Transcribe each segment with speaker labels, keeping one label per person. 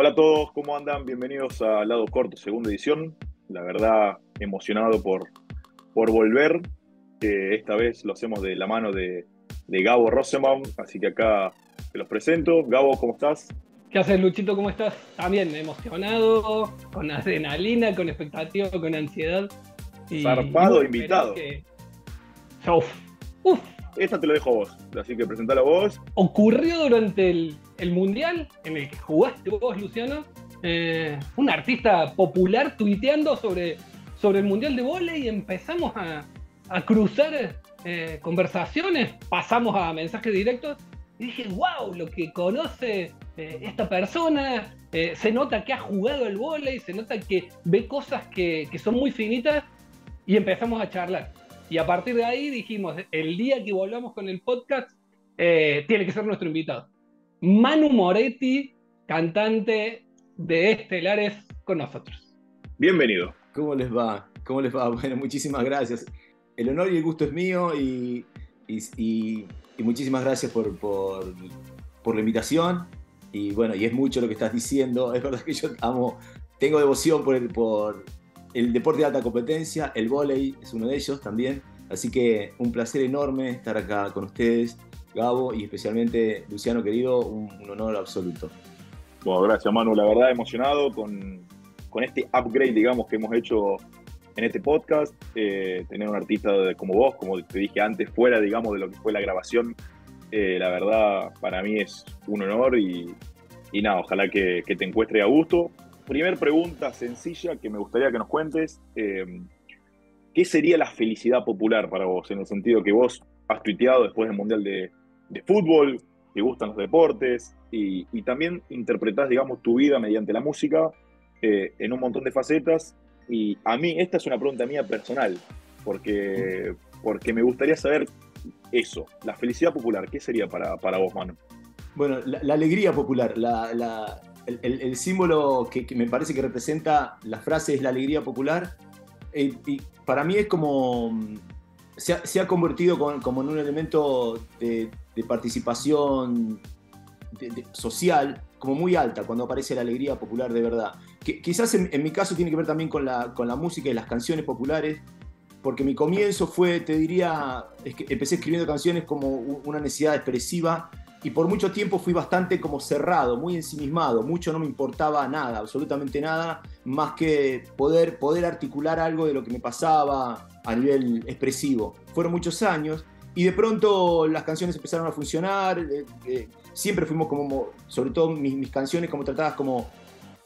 Speaker 1: Hola a todos, ¿cómo andan? Bienvenidos a Lado Corto, segunda edición. La verdad, emocionado por, por volver. esta vez lo hacemos de la mano de, Gabo Rosenbaum, así que acá te los presento. Gabo, ¿cómo estás?
Speaker 2: ¿Qué haces, Luchito? ¿Cómo estás? También emocionado, con adrenalina, con expectativa, con ansiedad.
Speaker 1: Zarpado, invitado. Uf, Esta te lo dejo a vos, así que presentalo a vos.
Speaker 2: Ocurrió durante el el mundial en el que jugaste vos, Luciano, eh, un artista popular tuiteando sobre, sobre el mundial de volei y empezamos a, cruzar eh, conversaciones, pasamos a mensajes directos y dije, wow, lo que conoce eh, esta persona, se nota que ha jugado el volei, se nota que ve cosas que, que son muy finitas y empezamos a charlar. Y a partir de ahí dijimos, el día que volvamos con el podcast, tiene que ser nuestro invitado. Manu Moretti, cantante de Estelares, con nosotros.
Speaker 1: Bienvenido.
Speaker 3: ¿Cómo les va? ¿Cómo les va? Bueno, muchísimas gracias. El honor y el gusto es mío y, muchísimas gracias por, la invitación. Y bueno, y es mucho lo que estás diciendo. Es verdad que yo amo, tengo devoción por el, por el deporte de alta competencia, el vóley es uno de ellos también. Así que un placer enorme estar acá con ustedes Gabo y especialmente Luciano querido, un, honor absoluto.
Speaker 1: Bueno, gracias Manu, la verdad emocionado con, este upgrade, digamos, que hemos hecho en este podcast, eh, tener un artista como vos, como te dije antes, fuera, digamos, de lo que fue la grabación, eh, la verdad para mí es un honor y, nada, ojalá que, te encuentre a gusto. Primer pregunta sencilla que me gustaría que nos cuentes, eh, ¿qué sería la felicidad popular para vos? En el sentido que vos has tuiteado después del Mundial de, fútbol, te gustan los deportes y, también interpretás, digamos, tu vida mediante la música eh, en un montón de facetas. Y a mí, esta es una pregunta mía personal, porque, porque me gustaría saber eso, la felicidad popular, ¿qué sería para, vos, Manu?
Speaker 3: Bueno, la, alegría popular, el, símbolo que, me parece que representa la frase es la alegría popular. Eh, y para mí es como se ha, convertido como en un elemento de, participación social como muy alta cuando aparece la alegría popular de verdad. Que, quizás en, mi caso tiene que ver también con la, con la música y las canciones populares, porque mi comienzo fue, te diría, que empecé escribiendo canciones como una necesidad expresiva y por mucho tiempo fui bastante como cerrado, muy ensimismado, mucho no me importaba nada, absolutamente nada, más que poder, poder articular algo de lo que me pasaba a nivel expresivo. Fueron muchos años y de pronto las canciones empezaron a funcionar, eh, eh, siempre fuimos como, sobre todo mis, canciones como tratadas como,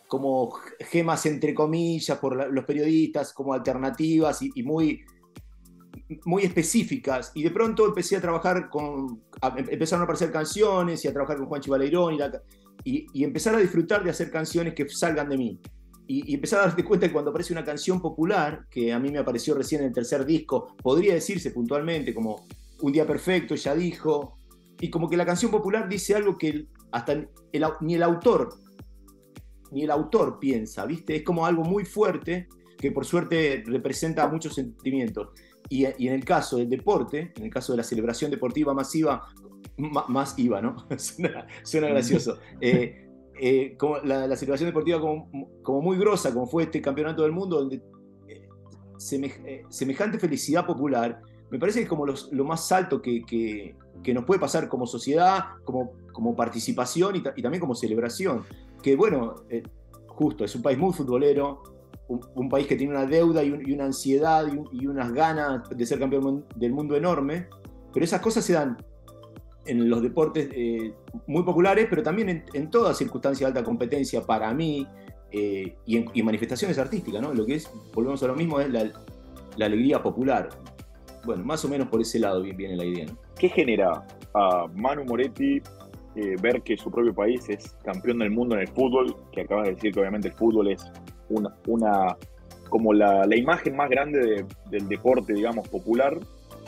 Speaker 3: como gemas entre comillas por los periodistas, como alternativas y muy muy específicas y de pronto empecé a trabajar con, empezaron a aparecer canciones y a trabajar con Juanchi Baleirón y, y, empezar a disfrutar de hacer canciones que salgan de mí. Y, y, empezar a darte cuenta que cuando aparece una canción popular, que a mí me apareció recién en el tercer disco, podría decirse puntualmente como Un día perfecto, ya dijo, y como que la canción popular dice algo que hasta ni el autor ni el autor piensa, ¿viste? Es como algo muy fuerte que por suerte representa muchos sentimientos. Y, en el caso del deporte, en el caso de la celebración deportiva masiva, más IVA, ¿no? suena, gracioso. Eh, eh, como la, celebración deportiva como, como, muy grosa, como fue este campeonato del mundo, donde eh, semejante felicidad popular, me parece que es como lo más alto que, que, que, nos puede pasar como sociedad, como, como participación y, y también como celebración. Que bueno, justo, es un país muy futbolero, un, país que tiene una deuda y, una ansiedad y, unas ganas de ser campeón del mundo enorme, pero esas cosas se dan en los deportes eh, muy populares, pero también en, en toda circunstancia de alta competencia para mí eh, y en manifestaciones artísticas, ¿no? Lo que es, volvemos a lo mismo, es la, alegría popular. Bueno, más o menos por ese lado viene la idea.
Speaker 1: ¿Qué genera a Manu Moretti eh, ver que su propio país es campeón del mundo en el fútbol? Que acabas de decir que obviamente el fútbol es una, como la, imagen más grande del deporte, digamos, popular,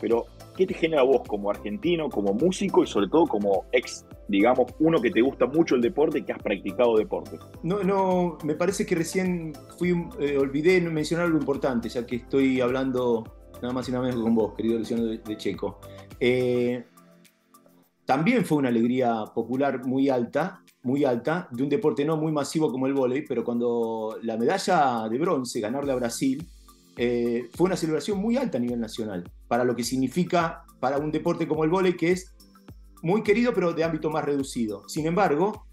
Speaker 1: pero ¿qué te genera vos como argentino, como músico y sobre todo como ex, digamos, uno que te gusta mucho el deporte y que has practicado deporte?
Speaker 3: No, no, me parece que recién eh, olvidé mencionar algo importante, ya que estoy hablando nada más y nada menos con vos, querido Luciano de, Checo. Eh, también fue una alegría popular muy alta, muy alta, de un deporte no muy masivo como el vóley, pero cuando la medalla de bronce, ganarle a Brasil, eh, fue una celebración muy alta a nivel nacional, para lo que significa para un deporte como el vóley, que es muy querido, pero de ámbito más reducido. Sin embargo,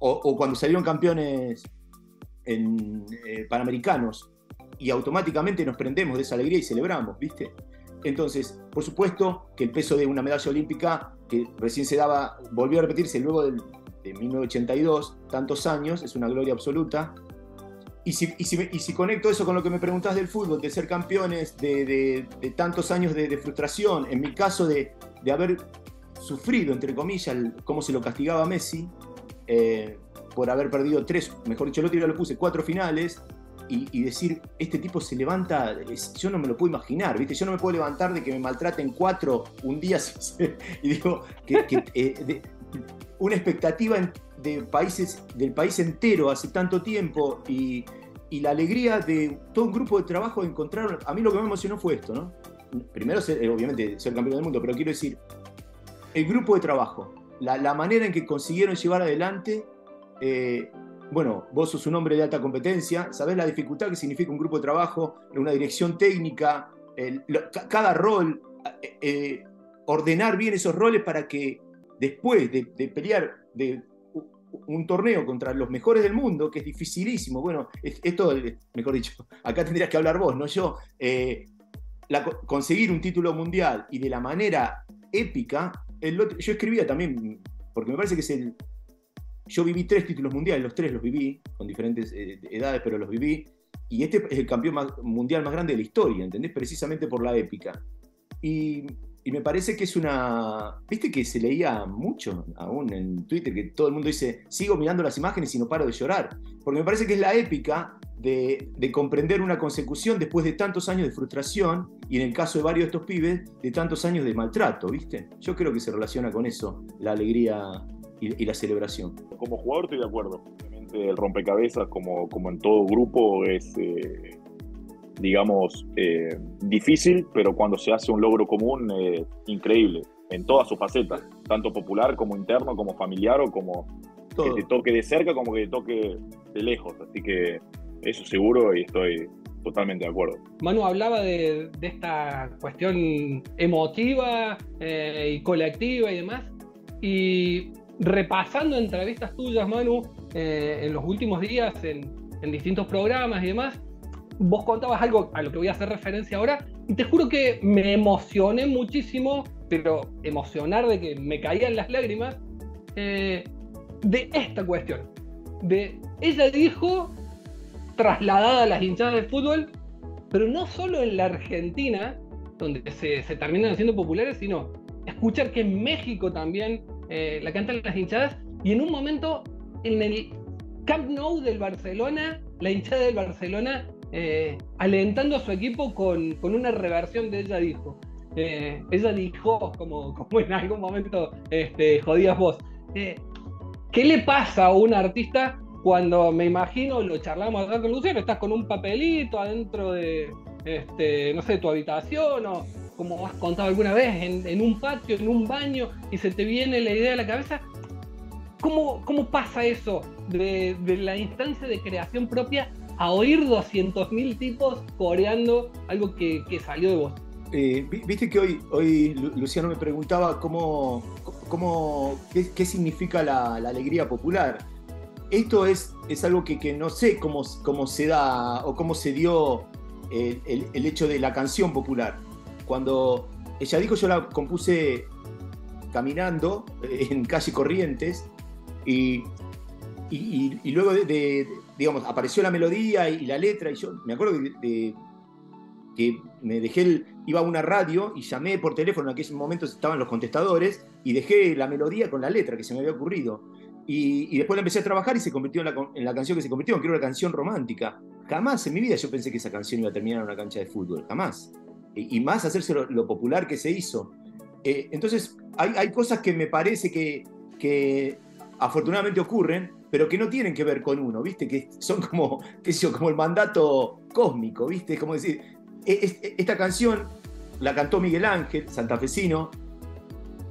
Speaker 3: o, cuando salieron campeones en, eh, panamericanos, y automáticamente nos prendemos de esa alegría y celebramos, ¿viste? Entonces, por supuesto que el peso de una medalla olímpica, que recién se daba, volvió a repetirse luego del, de 1982, tantos años, es una gloria absoluta. Y si, conecto eso con lo que me preguntás del fútbol, de ser campeones, de, tantos años de, frustración, en mi caso de, haber sufrido, entre comillas, cómo se lo castigaba Messi, eh, por haber perdido tres, mejor dicho, el otro día lo puse, cuatro finales, y, decir, este tipo se levanta, yo no me lo puedo imaginar, ¿viste? Yo no me puedo levantar de que me maltraten cuatro un día y digo, que, eh, una expectativa de países, del país entero hace tanto tiempo y, la alegría de todo un grupo de trabajo de encontrar, a mí lo que me emocionó fue esto, ¿no? Primero, eh, obviamente, ser campeón del mundo, pero quiero decir, el grupo de trabajo, la, manera en que consiguieron llevar adelante eh, bueno, vos sos un hombre de alta competencia, sabés la dificultad que significa un grupo de trabajo, una dirección técnica, cada rol, eh, ordenar bien esos roles para que después de, pelear un torneo contra los mejores del mundo, que es dificilísimo, bueno, esto, mejor dicho, acá tendrías que hablar vos, no yo, eh, conseguir un título mundial y de la manera épica, yo escribía también, porque me parece que es el, yo viví tres títulos mundiales, los tres los viví, con diferentes eh, edades, pero los viví. Y este es el campeón mundial más grande de la historia, ¿entendés? Precisamente por la épica. Y, me parece que es una. Viste que se leía mucho aún en Twitter, que todo el mundo dice: sigo mirando las imágenes y no paro de llorar. Porque me parece que es la épica de, de, comprender una consecución después de tantos años de frustración y en el caso de varios de estos pibes, de tantos años de maltrato, ¿viste? Yo creo que se relaciona con eso, la alegría y, la celebración.
Speaker 1: Como jugador estoy de acuerdo. Obviamente el rompecabezas, como, como en todo grupo, es, eh, digamos, eh, difícil, pero cuando se hace un logro común, es increíble, en todas sus facetas, tanto popular como interno, como familiar o como que te toque de cerca como que te toque de lejos. Así que eso seguro y estoy totalmente de acuerdo.
Speaker 2: Manu hablaba de, esta cuestión emotiva eh, y colectiva y demás. Y repasando entrevistas tuyas, Manu, eh, en los últimos días, en, distintos programas y demás, vos contabas algo a lo que voy a hacer referencia ahora, y te juro que me emocioné muchísimo, pero emocionar de que me caían las lágrimas, eh, de esta cuestión. De ella dijo, trasladada a las hinchadas de fútbol, pero no solo en la Argentina, donde se, se terminan haciendo populares, sino escuchar que en México también eh, la cantan las hinchadas, y en un momento en el Camp Nou del Barcelona, la hinchada del Barcelona eh, alentando a su equipo con, una reversión de ella dijo. Eh, ella dijo, como, como en algún momento este, jodías vos, ¿qué le pasa a un artista cuando me imagino, lo charlamos acá con Luciano, estás con un papelito adentro de, este, no sé, tu habitación o como has contado alguna vez, en, un patio, en un baño, y se te viene la idea a la cabeza. ¿Cómo, cómo pasa eso de, la instancia de creación propia a oír 200.000 tipos coreando algo que, salió de vos?
Speaker 3: Eh, viste que hoy, hoy Luciano me preguntaba cómo, cómo, qué, significa la, alegría popular. Esto es, es algo que, no sé cómo, cómo se da o cómo se dio el, el hecho de la canción popular cuando ella dijo, yo la compuse caminando eh, en calle Corrientes y, y, luego de, digamos, apareció la melodía y la letra y yo me acuerdo de, que me dejé, iba a una radio y llamé por teléfono, en aquel momento estaban los contestadores y dejé la melodía con la letra que se me había ocurrido. Y, después la empecé a trabajar y se convirtió en la, canción que se convirtió, que era una canción romántica. Jamás en mi vida yo pensé que esa canción iba a terminar en una cancha de fútbol, jamás y más hacerse lo, popular que se hizo. Eh, entonces, hay, cosas que me parece que, que, afortunadamente ocurren, pero que no tienen que ver con uno, ¿viste? Que son como, qué yo, como el mandato cósmico, ¿viste? Es como decir, e, esta canción la cantó Miguel Ángel, santafesino,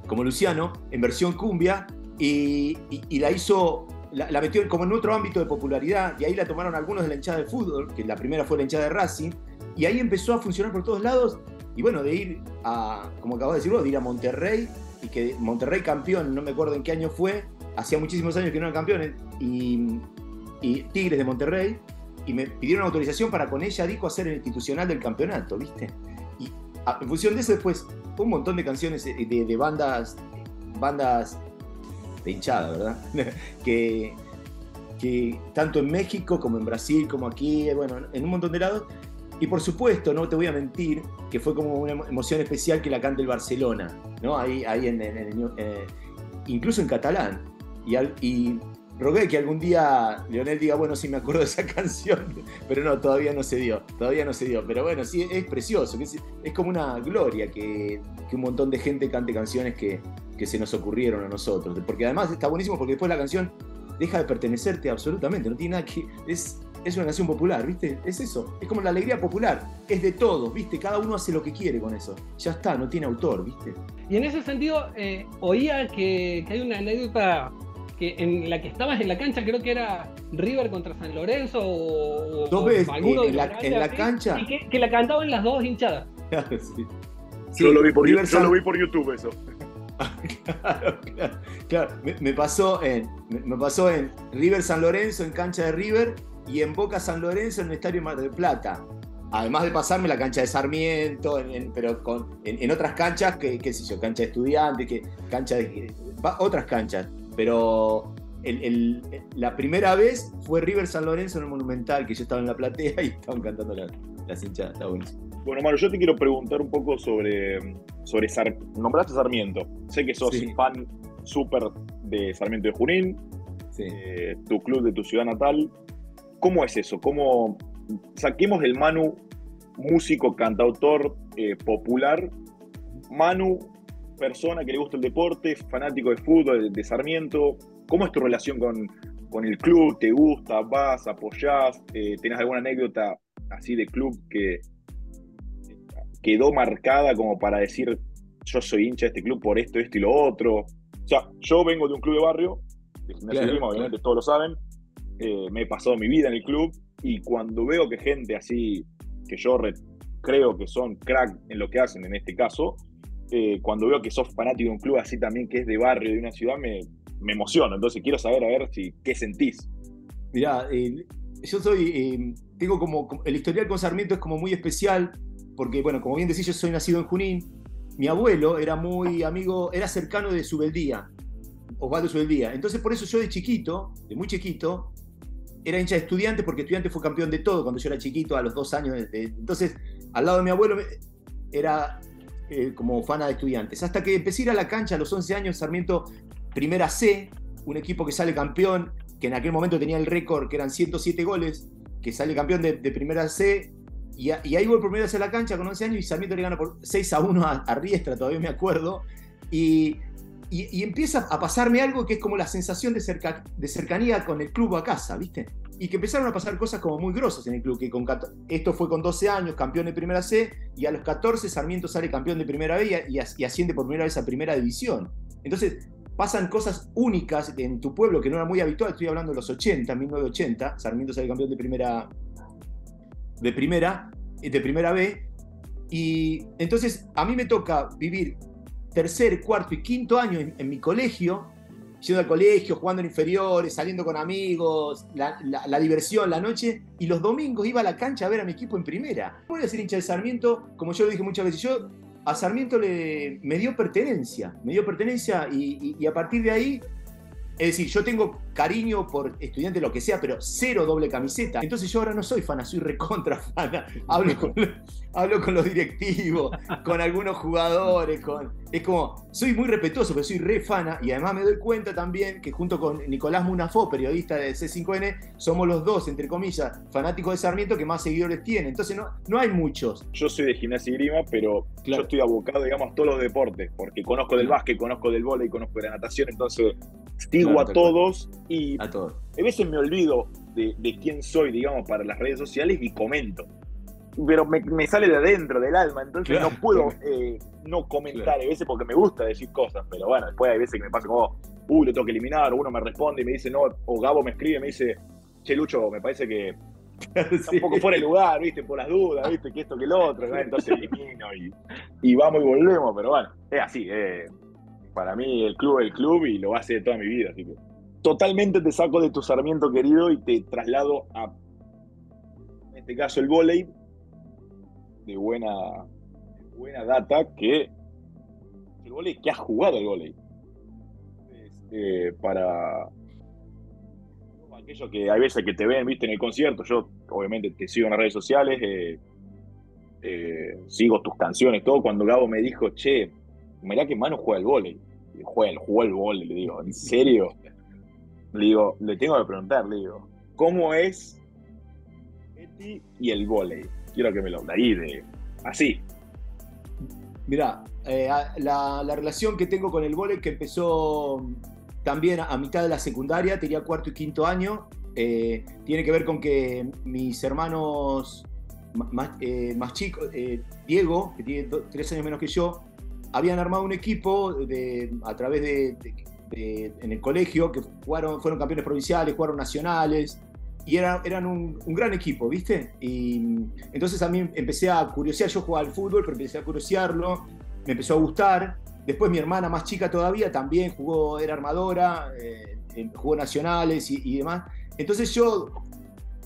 Speaker 3: como Luciano, en versión cumbia, y, la hizo, la, metió como en otro ámbito de popularidad, y ahí la tomaron algunos de la hinchada de fútbol, que la primera fue la hinchada de Racing, y ahí empezó a funcionar por todos lados, y bueno, de ir a, como acabo de decir de ir a Monterrey, y que Monterrey campeón, no me acuerdo en qué año fue, hacía muchísimos años que no eran campeones, y, y Tigres de Monterrey, y me pidieron autorización para con ella Dico hacer el institucional del campeonato, ¿viste? Y en función de eso después un montón de canciones de, de bandas, bandas de hinchada, ¿verdad? que, que tanto en México como en Brasil, como aquí, bueno, en un montón de lados. Y por supuesto, no te voy a mentir, que fue como una emoción especial que la cante el Barcelona, ¿no? Ahí, ahí en, eh, incluso en catalán. Y, rogué que algún día Leonel diga, bueno, sí me acuerdo de esa canción, pero no, todavía no se dio, todavía no se dio. Pero bueno, sí, es precioso, es, es como una gloria que, que, un montón de gente cante canciones que, que, se nos ocurrieron a nosotros. Porque además está buenísimo porque después la canción deja de pertenecerte absolutamente, no tiene nada que... Es, es una canción popular, ¿viste? Es eso, es como la alegría popular, es de todos, ¿viste? Cada uno hace lo que quiere con eso. Ya está, no tiene autor, ¿viste?
Speaker 2: Y en ese sentido, eh, oía que, que hay una anécdota que en la que estabas en la cancha, creo que era River contra San Lorenzo o,
Speaker 3: dos veces en, la, cancha.
Speaker 2: Y que, la cantaban las dos hinchadas.
Speaker 1: sí. yo, lo vi por, lo vi por YouTube eso.
Speaker 3: claro, claro, Me, pasó en, me, pasó en River San Lorenzo, en cancha de River, y en Boca San Lorenzo, en el Estadio Mar del Plata. Además de pasarme la cancha de Sarmiento, pero con, en, otras canchas, que, qué sé yo, cancha de estudiantes, que, cancha de, otras canchas pero la primera vez fue River San Lorenzo en el Monumental, que yo estaba en la platea y estaban cantando la, las hinchadas. Está buenísimo.
Speaker 1: Bueno, Mario, yo te quiero preguntar un poco sobre, sobre nombraste Sarmiento. Sé que sos fan súper de Sarmiento de Junín, eh, tu club de tu ciudad natal. ¿Cómo es eso? ¿Cómo saquemos el Manu músico, cantautor eh, popular? Manu persona que le gusta el deporte, fanático de fútbol, de, Sarmiento. ¿Cómo es tu relación con, con, el club? ¿Te gusta? ¿Vas? ¿Apoyás? Eh, ¿Tenés alguna anécdota así de club que quedó marcada como para decir yo soy hincha de este club por esto, esto y lo otro? O sea, yo vengo de un club de barrio, de gimnasia obviamente todos lo saben. Eh, me he pasado mi vida en el club y cuando veo que gente así, que yo creo que son crack en lo que hacen en este caso, eh, cuando veo que sos fanático de un club así también que es de barrio, de una ciudad, me, me emociono. Entonces quiero saber, a ver, si, qué sentís.
Speaker 3: Mirá, eh, yo soy, eh, tengo como, el historial con Sarmiento es como muy especial, porque, bueno, como bien decís, yo soy nacido en Junín. Mi abuelo era muy amigo, era cercano de Subeldía, Osvaldo Subeldía. Entonces, por eso yo de chiquito, de muy chiquito, era hincha de estudiantes, porque estudiante fue campeón de todo cuando yo era chiquito, a los dos años. entonces, al lado de mi abuelo era eh, como fana de estudiantes. Hasta que empecé a ir a la cancha a los 11 años, Sarmiento Primera C, un equipo que sale campeón, que en aquel momento tenía el récord, que eran 107 goles, que sale campeón de, Primera C. Y, ahí voy por primera vez a la cancha con 11 años y Sarmiento le gana por 6 a 1 a, Riestra, todavía me acuerdo. Y, y, empieza a pasarme algo que es como la sensación de, cerca, de cercanía con el club a casa, ¿viste? y que empezaron a pasar cosas como muy grosas en el club, que con, esto fue con 12 años, campeón de Primera C, y a los 14 Sarmiento sale campeón de Primera B y, y asciende por primera vez a Primera División. Entonces, pasan cosas únicas en tu pueblo que no era muy habitual, estoy hablando de los 80, 1980, Sarmiento sale campeón de Primera, de primera, de primera B, y entonces a mí me toca vivir tercer, cuarto y quinto año en mi colegio, yendo al colegio, jugando en inferiores, saliendo con amigos, la, diversión, la noche, y los domingos iba a la cancha a ver a mi equipo en primera. Voy a ser hincha de Sarmiento, como yo lo dije muchas veces, yo a Sarmiento le, me dio pertenencia, me dio pertenencia y a partir de ahí es decir, yo tengo cariño por estudiante, lo que sea, pero cero doble camiseta. Entonces yo ahora no soy fana, soy recontra fana. Hablo con, hablo con los directivos, con algunos jugadores, con... Es como, soy muy respetuoso, pero soy re fana y además me doy cuenta también que junto con Nicolás Munafó, periodista de C5N, somos los dos, entre comillas, fanáticos de Sarmiento que más seguidores tienen. Entonces no, no hay muchos.
Speaker 1: Yo soy de gimnasia y grima, pero yo estoy abocado, digamos, a todos los deportes, porque conozco del básquet, conozco del vóley, conozco de la natación, entonces sigo a todos y a, veces me olvido de, quién soy, digamos, para las redes sociales y comento. pero me, sale de adentro, del alma, entonces no puedo eh, no comentar. A veces porque me gusta decir cosas, pero bueno, después hay veces que me pasa como, uh, lo tengo que eliminar, uno me responde y me dice no, o Gabo me escribe y me dice, che, Lucho, me parece que está un poco fuera de lugar, viste, por las dudas, viste, que esto, que lo otro, entonces elimino y, vamos y volvemos, pero bueno, es así, eh, para mí el club es el club y lo va a toda mi vida, así que totalmente te saco de tu Sarmiento querido y te traslado a, en este caso, el volei de buena, buena data que el volei que ha jugado el volei. Eh, para aquellos que hay veces que te ven, viste, en el concierto, yo obviamente te sigo en las redes sociales, eh, eh, sigo tus canciones, todo. Cuando Gabo me dijo, che, mirá que mano juega el volei. Jugó el volei, le digo, ¿en serio? Le digo, le tengo que preguntar, le digo, ¿cómo es Eti y el volei? Quiero que me lo ahí así.
Speaker 3: Mira, eh, la, relación que tengo con el volei que empezó también a, mitad de la secundaria, tenía cuarto y quinto año, eh, tiene que ver con que mis hermanos más, eh, más chicos, Diego, que tiene tres años menos que yo, habían armado un equipo de, a través de en el colegio, que jugaron, fueron campeones provinciales, jugaron nacionales, y eran, eran un, gran equipo, ¿viste? Y entonces a mí empecé a curiosear, yo jugaba al fútbol, pero empecé a curiosearlo, me empezó a gustar. Después mi hermana más chica todavía también jugó, era armadora, eh, jugó nacionales y, demás. Entonces yo,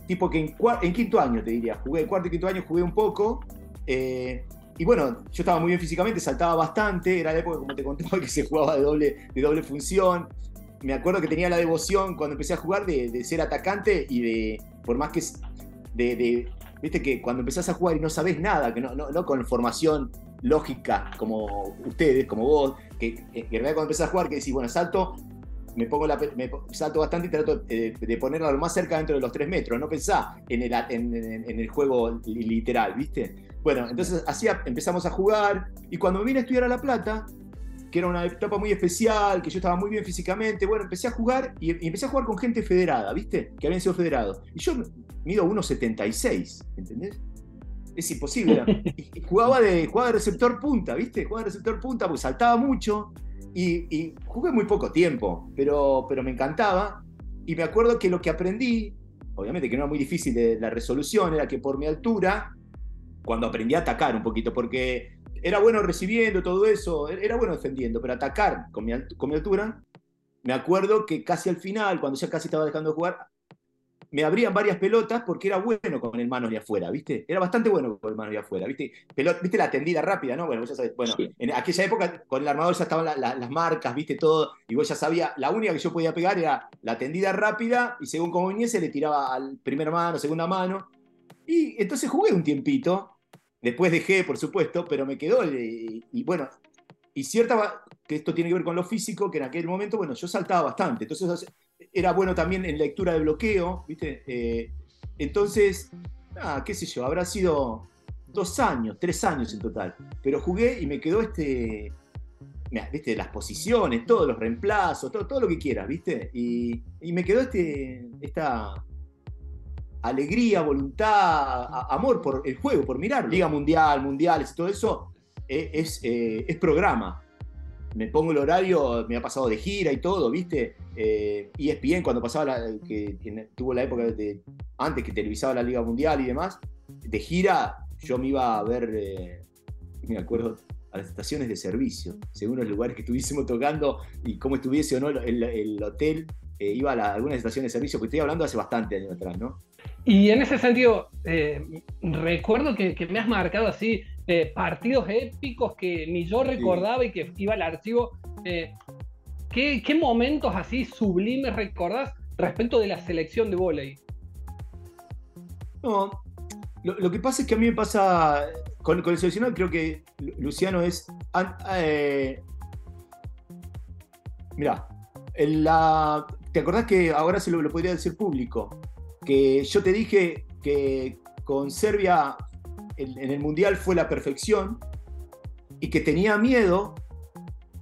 Speaker 3: tipo que en, en, quinto año te diría, jugué, cuarto y quinto año jugué un poco. Eh, y bueno, yo estaba muy bien físicamente, saltaba bastante, era la época, como te contaba, que se jugaba de doble, de doble función. Me acuerdo que tenía la devoción cuando empecé a jugar de, ser atacante y de, por más que, de, de, viste que cuando empezás a jugar y no sabes nada, que no, no, no con formación lógica como ustedes, como vos, que, en realidad cuando empezás a jugar que decís, bueno, salto, me pongo la, me salto bastante y trato de, de, ponerla lo más cerca dentro de los tres metros, no pensá en el, en, en el juego literal, ¿viste? Bueno, entonces así empezamos a jugar y cuando me vine a estudiar a La Plata, que era una etapa muy especial, que yo estaba muy bien físicamente, bueno, empecé a jugar y, empecé a jugar con gente federada, ¿viste? Que habían sido federados. Y yo mido 1,76, ¿entendés? Es imposible. y, jugaba, de, jugaba de receptor punta, ¿viste? Jugaba de receptor punta porque saltaba mucho y, jugué muy poco tiempo, pero, pero me encantaba. Y me acuerdo que lo que aprendí, obviamente que no era muy difícil de la resolución, era que por mi altura cuando aprendí a atacar un poquito, porque era bueno recibiendo todo eso, era bueno defendiendo, pero atacar con mi, con mi altura, me acuerdo que casi al final, cuando ya casi estaba dejando de jugar, me abrían varias pelotas porque era bueno con el mano de afuera, ¿viste? Era bastante bueno con el mano de afuera, ¿viste? ¿Viste la tendida rápida, no? Bueno, vos ya sabés, bueno, en aquella época con el armador ya estaban las marcas, ¿viste? Todo, y vos ya sabías, la única que yo podía pegar era la tendida rápida y según como viniese le tiraba al primer mano, segunda mano. Y entonces jugué un tiempito Después dejé, por supuesto, pero me quedó. Y, bueno, y cierta que esto tiene que ver con lo físico, que en aquel momento, bueno, yo saltaba bastante. Entonces era bueno también en lectura de bloqueo, ¿viste? Eh, entonces, nada, qué sé yo, habrá sido dos años, tres años en total. Pero jugué y me quedó este. ¿viste? Las posiciones, todos los reemplazos, todo, todo lo que quieras, ¿viste? Y, y me quedó este, esta, alegría, voluntad, amor por el juego, por mirar. Liga Mundial, Mundiales, todo eso eh, es, eh, es, programa. Me pongo el horario, me ha pasado de gira y todo, ¿viste? Eh, ESPN cuando pasaba, la, que tuvo la época antes que televisaba la Liga Mundial y demás, de gira yo me iba a ver, eh, me acuerdo, a las estaciones de servicio, según los lugares que estuviésemos tocando y cómo estuviese o no el, el hotel, iba a, algunas estaciones de servicio, porque estoy hablando hace bastante años atrás, ¿no?
Speaker 2: Y en ese sentido, eh, recuerdo que, me has marcado así eh, partidos épicos que ni yo recordaba y que iba al archivo. Eh, ¿qué, momentos así sublimes recordás respecto de la selección de volei?
Speaker 3: No, lo, que pasa es que a mí me pasa con, el seleccionado, creo que Luciano es. mira, ¿te acordás que ahora se lo podría decir público? Que yo te dije que con Serbia en, el Mundial fue la perfección y que tenía miedo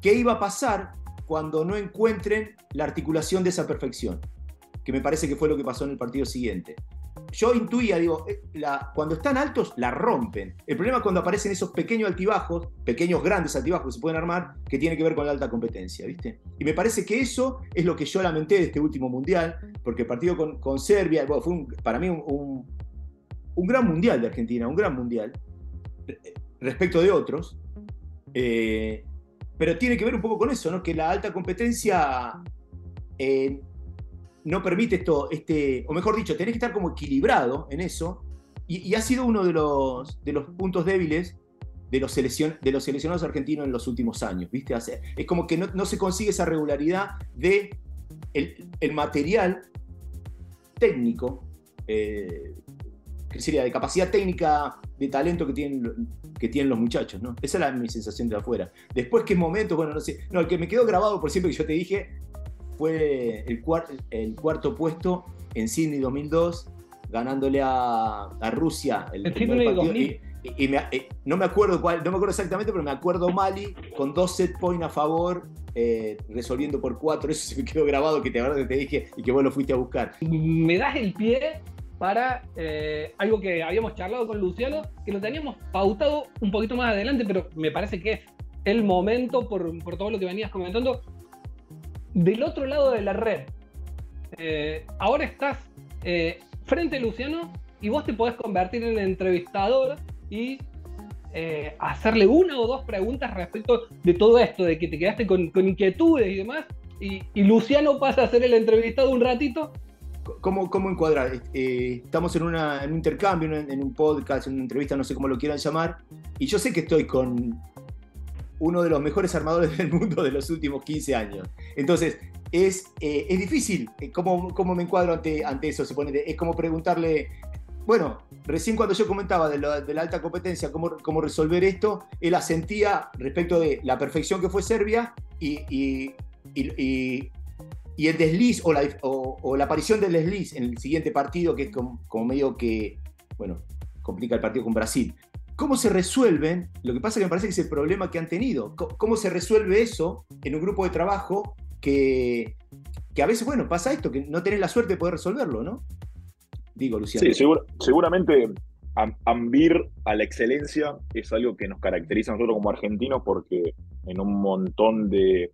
Speaker 3: qué iba a pasar cuando no encuentren la articulación de esa perfección, que me parece que fue lo que pasó en el partido siguiente. Yo intuía, digo, eh, cuando están altos la rompen. El problema es cuando aparecen esos pequeños altibajos, pequeños grandes altibajos que se pueden armar, que tiene que ver con la alta competencia, ¿viste? Y me parece que eso es lo que yo lamenté de este último mundial, porque el partido con, Serbia, fue para mí un, un, gran mundial de Argentina, un gran mundial, respecto de otros. Eh, pero tiene que ver un poco con eso, ¿no? Que la alta competencia eh, no permite esto, este, o mejor dicho, tenés que estar como equilibrado en eso, y, ha sido uno de los, de los puntos débiles de los, de los seleccionados argentinos en los últimos años, ¿viste? Es como que no, se consigue esa regularidad de el, material técnico, eh, sería de capacidad técnica, de talento que tienen, que tienen los muchachos, ¿no? Esa es mi sensación de afuera. Después, ¿qué momento? Bueno, no sé. No, el que me quedó grabado por siempre que yo te dije fue el, el cuarto puesto en Sydney 2002, ganándole a, Rusia
Speaker 2: el, primer partido.
Speaker 3: Y, no me acuerdo cuál, no me acuerdo exactamente, pero me acuerdo Mali con dos set points a favor, eh, resolviendo por cuatro. Eso se me quedó grabado que te, que te dije y que vos lo fuiste a buscar.
Speaker 2: Me das el pie para eh, algo que habíamos charlado con Luciano, que lo teníamos pautado un poquito más adelante, pero me parece que es el momento, por, por todo lo que venías comentando, del otro lado de la red. Eh, ahora estás eh, frente a Luciano y vos te podés convertir en entrevistador y eh, hacerle una o dos preguntas respecto de todo esto, de que te quedaste con, inquietudes y demás, y, Luciano pasa a ser el entrevistado un ratito.
Speaker 3: ¿Cómo, cómo encuadrar? estamos en, en un intercambio, en un podcast, en una entrevista, no sé cómo lo quieran llamar, y yo sé que estoy con, uno de los mejores armadores del mundo de los últimos 15 años. Entonces, es, eh, es difícil. Eh, ¿Cómo, ¿Cómo, me encuadro ante, ante eso? Se pone, es como preguntarle, bueno, recién cuando yo comentaba de, la, alta competencia, cómo, cómo, resolver esto, él asentía respecto de la perfección que fue Serbia y, y, el desliz o la, o, la, aparición del desliz en el siguiente partido, que es como, como medio que, bueno, complica el partido con Brasil. ¿Cómo se resuelven? Lo que pasa es que me parece que es el problema que han tenido. ¿Cómo se resuelve eso en un grupo de trabajo que, que a veces, bueno, pasa esto, que no tenés la suerte de poder resolverlo, ¿no? Digo, Luciano.
Speaker 1: Sí, seguramente ambir a la excelencia es algo que nos caracteriza a nosotros como argentinos porque en un montón de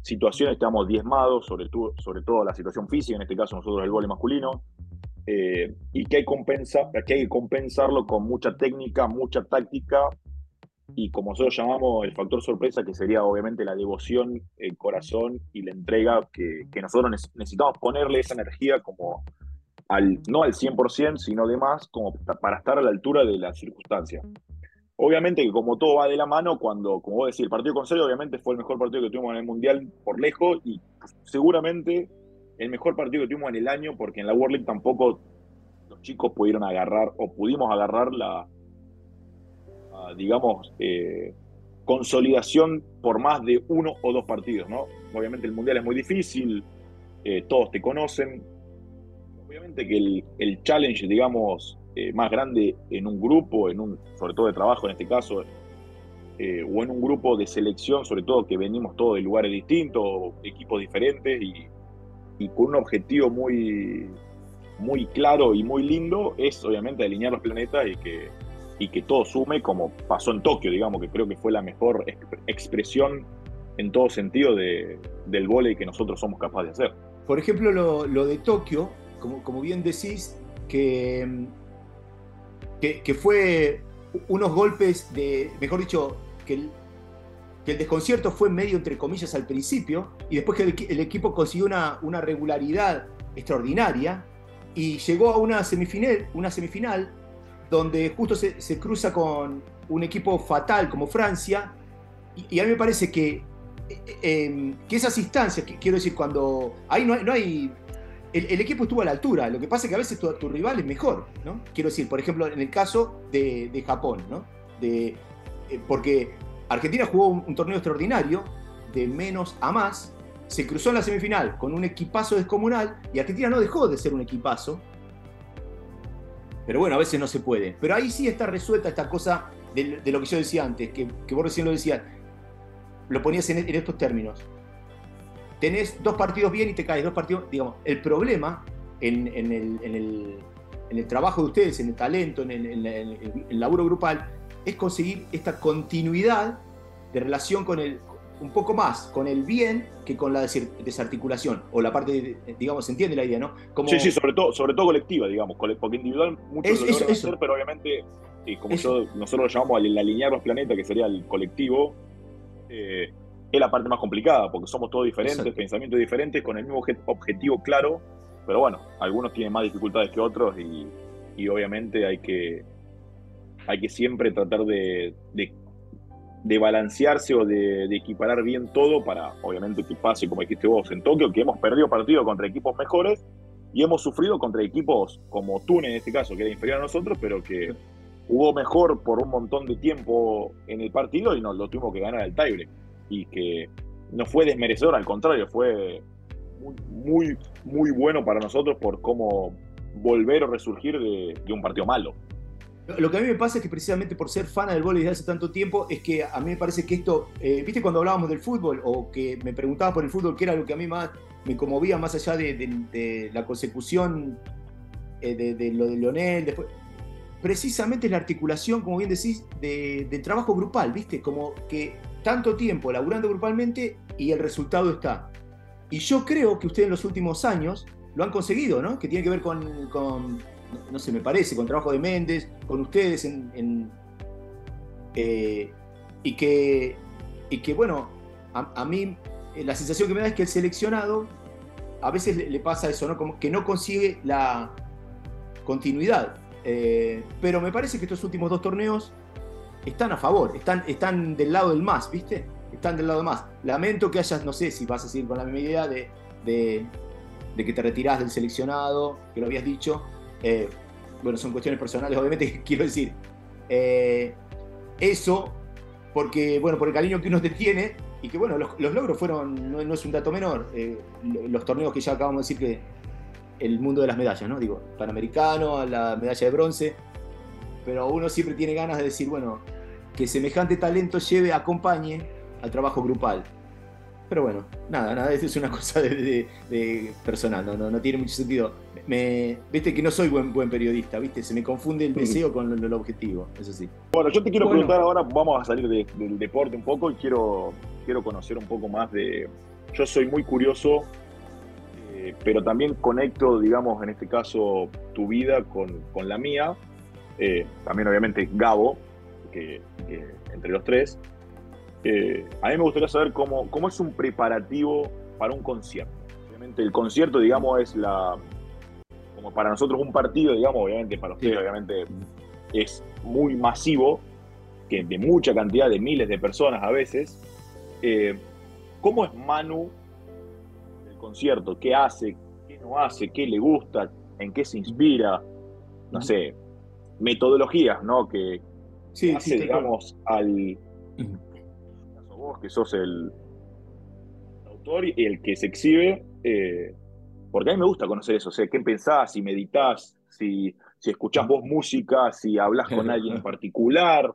Speaker 1: situaciones estamos diezmados, sobre, todo, sobre todo la situación física, en este caso nosotros el gol masculino, eh, y que hay, compensa, que hay que compensarlo con mucha técnica, mucha táctica y como nosotros llamamos el factor sorpresa, que sería obviamente la devoción, el corazón y la entrega que, que nosotros necesitamos ponerle esa energía como al, no al 100%, sino de más, como para estar a la altura de la circunstancia. Obviamente que como todo va de la mano, cuando, como vos decís, el partido con Serbia obviamente fue el mejor partido que tuvimos en el Mundial por lejos y seguramente el mejor partido que tuvimos en el año, porque en la World League tampoco los chicos pudieron agarrar o pudimos agarrar la, digamos, eh, consolidación por más de uno o dos partidos, ¿no? Obviamente el Mundial es muy difícil, eh, todos te conocen. Obviamente que el, el challenge, digamos, eh, más grande en un grupo, en un, sobre todo de trabajo en este caso, o en un grupo de selección, sobre todo que venimos todos de lugares distintos, equipos diferentes y y con un objetivo muy, muy claro y muy lindo es obviamente alinear los planetas y que, y que todo sume como pasó en Tokio, digamos, que creo que fue la mejor expresión en todo sentido de, del volei que nosotros somos capaces de hacer.
Speaker 3: Por ejemplo, lo, lo de Tokio, como, como, bien decís, que, que, que, fue unos golpes de, mejor dicho, que que el desconcierto fue medio entre comillas al principio y después que el, equipo consiguió una, una, regularidad extraordinaria y llegó a una semifinal, una semifinal donde justo se, cruza con un equipo fatal como Francia y, a mí me parece que, eh, em, que esas instancias, quiero decir, cuando ahí no hay, no hay el, equipo estuvo a la altura, lo que pasa es que a veces tu, tu, rival es mejor, ¿no? Quiero decir, por ejemplo, en el caso de, de Japón, ¿no? De, eh, porque Argentina jugó un, torneo extraordinario, de menos a más, se cruzó en la semifinal con un equipazo descomunal y Argentina no dejó de ser un equipazo. Pero bueno, a veces no se puede. Pero ahí sí está resuelta esta cosa de, lo que yo decía antes, que, vos recién lo decías, lo ponías en, estos términos. Tenés dos partidos bien y te caes, dos partidos, digamos, el problema en, el, el trabajo de ustedes, en el talento, en el, laburo grupal, es conseguir esta continuidad de relación con el, un poco más con el bien que con la desarticulación, o la parte, digamos, se entiende la idea, ¿no?
Speaker 1: Sí, sí, sobre todo, sobre todo colectiva, digamos, porque individual muchos lo logran hacer, pero obviamente, y como nosotros lo llamamos al alinear los planetas, que sería el colectivo, eh, es la parte más complicada, porque somos todos diferentes, pensamientos diferentes, con el mismo objetivo claro, pero bueno, algunos tienen más dificultades que otros y, obviamente hay que, hay que siempre tratar de, de, balancearse o de, equiparar bien todo para, obviamente, que pase, como dijiste vos, en Tokio, que hemos perdido partidos contra equipos mejores y hemos sufrido contra equipos como Tune en este caso, que era inferior a nosotros, pero que jugó mejor por un montón de tiempo en el partido y nos lo tuvimos que ganar al tiebreak y que no fue desmerecedor, al contrario, fue muy, muy, bueno para nosotros por cómo volver o resurgir de, un partido malo.
Speaker 3: Lo que a mí me pasa es que precisamente por ser fan del vóley desde hace tanto tiempo, es que a mí me parece que esto, eh, viste cuando hablábamos del fútbol o que me preguntaba por el fútbol, que era lo que a mí más me conmovía más allá de, la consecución eh, de, lo de Leonel, después, precisamente la articulación, como bien decís, del trabajo grupal, viste, como que tanto tiempo laburando grupalmente y el resultado está. Y yo creo que ustedes en los últimos años lo han conseguido, ¿no? Que tiene que ver con, no sé, me parece, con trabajo de Méndez, con ustedes en... Eh, y, que, y que, bueno, a, mí eh, la sensación que me da es que el seleccionado a veces le, pasa eso, ¿no? Como que no consigue la continuidad. Eh, pero me parece que estos últimos dos torneos están a favor, están, están del lado del más, ¿viste? Están del lado del más. Lamento que hayas, no sé si vas a seguir con la misma idea de, de, que te retirás del seleccionado, que lo habías dicho. Eh, bueno, son cuestiones personales, obviamente, quiero decir. Eh, eso, porque, bueno, por el cariño que uno te tiene, y que, bueno, los, logros fueron, no, es un dato menor, eh, los torneos que ya acabamos de decir que el mundo de las medallas, ¿no? Digo, Panamericano, la medalla de bronce, pero uno siempre tiene ganas de decir, bueno, que semejante talento lleve, acompañe al trabajo grupal. Pero bueno, nada, nada, eso es una cosa de, personal, no, no, tiene mucho sentido. Me, viste que no soy buen, buen periodista, viste, se me confunde el deseo con el, objetivo, eso sí.
Speaker 1: Bueno, yo te quiero preguntar ahora, vamos a salir del deporte un poco y quiero, quiero conocer un poco más de... Yo soy muy curioso, eh, pero también conecto, digamos, en este caso, tu vida con, con la mía. Eh, también obviamente Gabo, entre los tres. Eh, a mí me gustaría saber cómo, cómo es un preparativo para un concierto. Obviamente el concierto, digamos, es la como para nosotros un partido, digamos, obviamente para ustedes, obviamente es muy masivo, que de mucha cantidad de miles de personas a veces. Eh, ¿Cómo es Manu el concierto? ¿Qué hace? ¿Qué no hace? ¿Qué le gusta? ¿En qué se inspira? No sé, metodologías, ¿no? Que, sí, hace, digamos, al. vos, que sos el autor y el que se exhibe, eh, porque a mí me gusta conocer eso, o sea, qué pensás, si meditas, si, si escuchás vos música, si hablas con alguien en particular.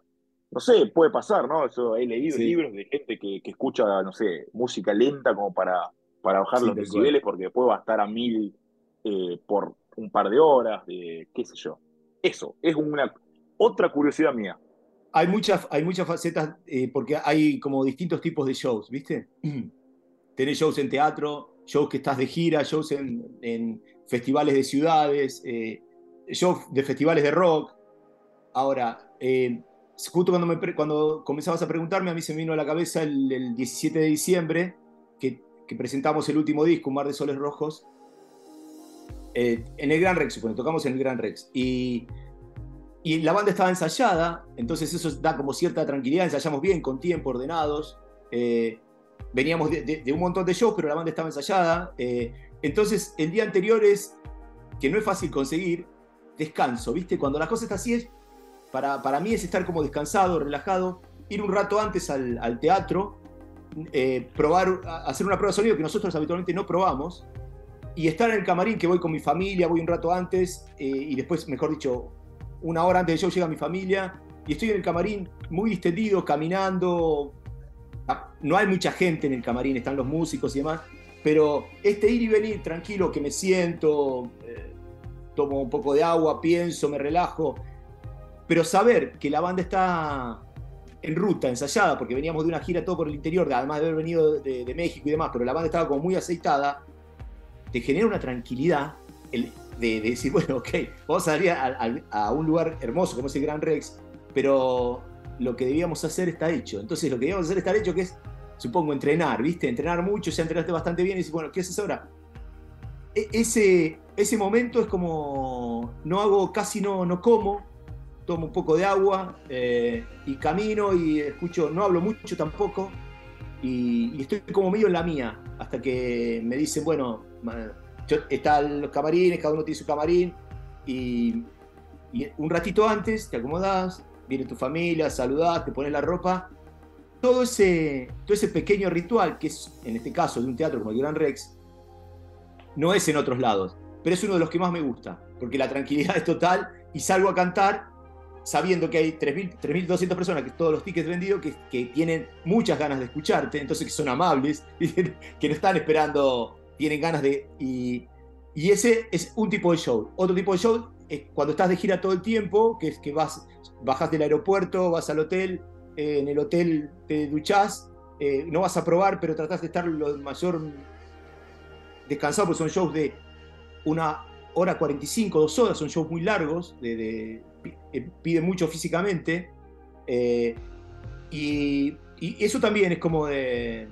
Speaker 1: No sé, puede pasar, ¿no? Eso, he leído libros de gente que, que, escucha, no sé, música lenta como para, para bajar los decibeles, porque después va a estar a mil eh, por un par de horas, de qué sé yo. Eso, es una otra curiosidad mía
Speaker 3: hay muchas, hay muchas facetas eh, porque hay como distintos tipos de shows, ¿viste? Tenés shows en teatro, shows que estás de gira, shows en, festivales de ciudades, eh, shows de festivales de rock. Ahora, eh, justo cuando, me, cuando comenzabas a preguntarme, a mí se me vino a la cabeza el, 17 de diciembre, que, que, presentamos el último disco, Un Mar de Soles Rojos, en el Gran Rex, bueno, tocamos en el Gran Rex. Y y la banda estaba ensayada, entonces eso da como cierta tranquilidad, ensayamos bien, con tiempo, ordenados. Eh, veníamos de, un montón de shows, pero la banda estaba ensayada. Eh, entonces el día anterior es, que no es fácil conseguir, descanso, ¿viste? Cuando la cosa está así, es, para, para mí es estar como descansado, relajado, ir un rato antes al, teatro, eh, probar, hacer una prueba de sonido que nosotros habitualmente no probamos, y estar en el camarín, que voy con mi familia, voy un rato antes, y después, mejor dicho, una hora antes del show llega mi familia y estoy en el camarín muy distendido, caminando. No hay mucha gente en el camarín, están los músicos y demás, pero este ir y venir tranquilo, que me siento, eh, tomo un poco de agua, pienso, me relajo. Pero saber que la banda está en ruta, ensayada, porque veníamos de una gira todo por el interior, además de haber venido de, México y demás, pero la banda estaba como muy aceitada, te genera una tranquilidad de, decir, bueno, ok, vamos a salir a, un lugar hermoso como es el Gran Rex, pero lo que debíamos hacer está hecho. Entonces lo que debíamos hacer está hecho, que es, supongo, entrenar, ¿viste? Entrenar mucho, ya entrenaste bastante bien y dices, bueno, ¿qué haces ahora? E, ese, ese momento es como, no hago, casi no, no como, tomo un poco de agua eh, y camino y escucho, no hablo mucho tampoco y, estoy como medio en la mía hasta que me dicen, bueno, están los camarines, cada uno tiene su camarín y, un ratito antes te acomodás, viene tu familia, saludás, te pones la ropa. Todo ese, todo ese pequeño ritual, que es en este caso de un teatro como el Gran Rex, no es en otros lados, pero es uno de los que más me gusta, porque la tranquilidad es total y salgo a cantar sabiendo que hay 3.200 personas, que todos los tickets vendidos, que, tienen muchas ganas de escucharte, entonces que son amables, que no están esperando, tienen ganas de... Y, ese es un tipo de show. Otro tipo de show es cuando estás de gira todo el tiempo, que es que vas, bajas del aeropuerto, vas al hotel, eh, en el hotel te duchás, eh, no vas a probar, pero tratás de estar lo mayor descansado, porque son shows de una hora 45, dos horas, son shows muy largos, de eh, pide mucho físicamente. Eh, y, eso también es como de,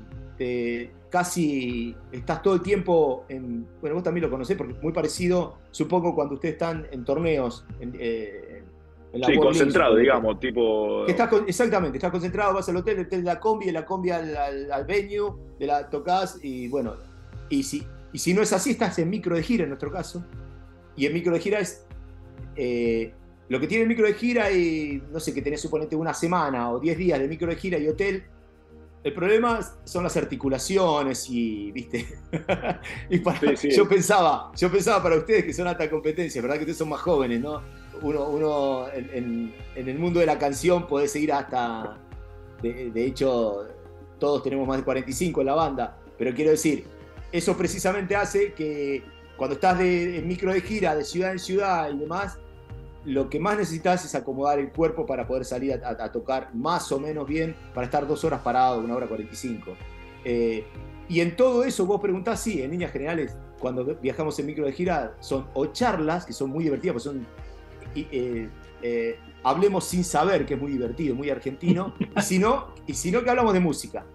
Speaker 3: casi estás todo el tiempo en. Bueno, vos también lo conocés porque es muy parecido, supongo, cuando ustedes están en torneos. En,
Speaker 1: eh, sí, concentrado, digamos, tipo.
Speaker 3: exactamente, estás concentrado, vas al hotel, el hotel de la combi, de la combi al, venue, de la tocas y bueno. Y si, y si no es así, estás en micro de gira en nuestro caso. Y en micro de gira es. Lo que tiene el micro de gira y, no sé, que tenés suponete una semana o 10 días de micro de gira y hotel, el problema son las articulaciones y, viste, yo pensaba, yo pensaba para ustedes que son alta competencia, ¿verdad? Que ustedes son más jóvenes, ¿no? Uno, uno en, el mundo de la canción puede seguir hasta, de, hecho, todos tenemos más de 45 en la banda, pero quiero decir, eso precisamente hace que cuando estás de, en micro de gira, de ciudad en ciudad y demás, lo que más necesitas es acomodar el cuerpo para poder salir a, tocar más o menos bien, para estar dos horas parado, una hora 45. Eh, y en todo eso vos preguntás, sí, en líneas generales, cuando viajamos en micro de gira, son o charlas, que son muy divertidas, pues son... Eh, eh, hablemos sin saber, que es muy divertido, muy argentino, y si no, y si no que hablamos de música.